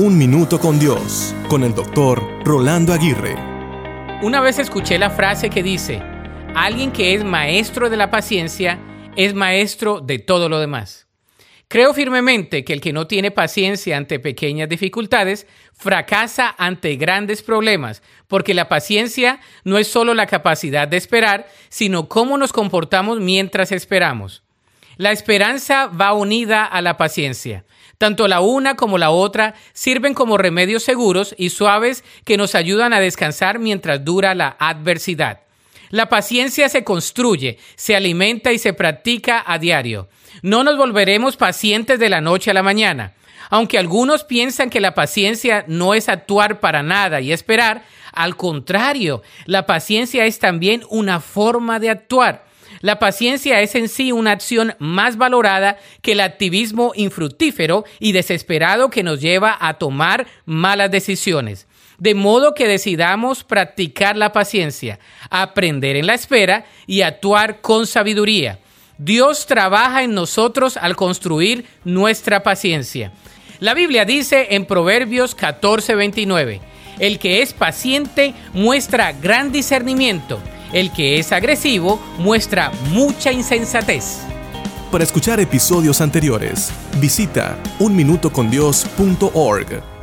Un Minuto con Dios, con el doctor Rolando Aguirre. Una vez escuché la frase que dice, alguien que es maestro de la paciencia es maestro de todo lo demás. Creo firmemente que el que no tiene paciencia ante pequeñas dificultades fracasa ante grandes problemas, porque la paciencia no es solo la capacidad de esperar, sino cómo nos comportamos mientras esperamos. La esperanza va unida a la paciencia. Tanto la una como la otra sirven como remedios seguros y suaves que nos ayudan a descansar mientras dura la adversidad. La paciencia se construye, se alimenta y se practica a diario. No nos volveremos pacientes de la noche a la mañana. Aunque algunos piensan que la paciencia no es actuar para nada y esperar, al contrario, la paciencia es también una forma de actuar. La paciencia es en sí una acción más valorada que el activismo infructífero y desesperado que nos lleva a tomar malas decisiones. De modo que decidamos practicar la paciencia, aprender en la espera y actuar con sabiduría. Dios trabaja en nosotros al construir nuestra paciencia. La Biblia dice en Proverbios 14:29, el que es paciente muestra gran discernimiento el que es agresivo muestra mucha insensatez. Para escuchar episodios anteriores, visita unminutocondios.org.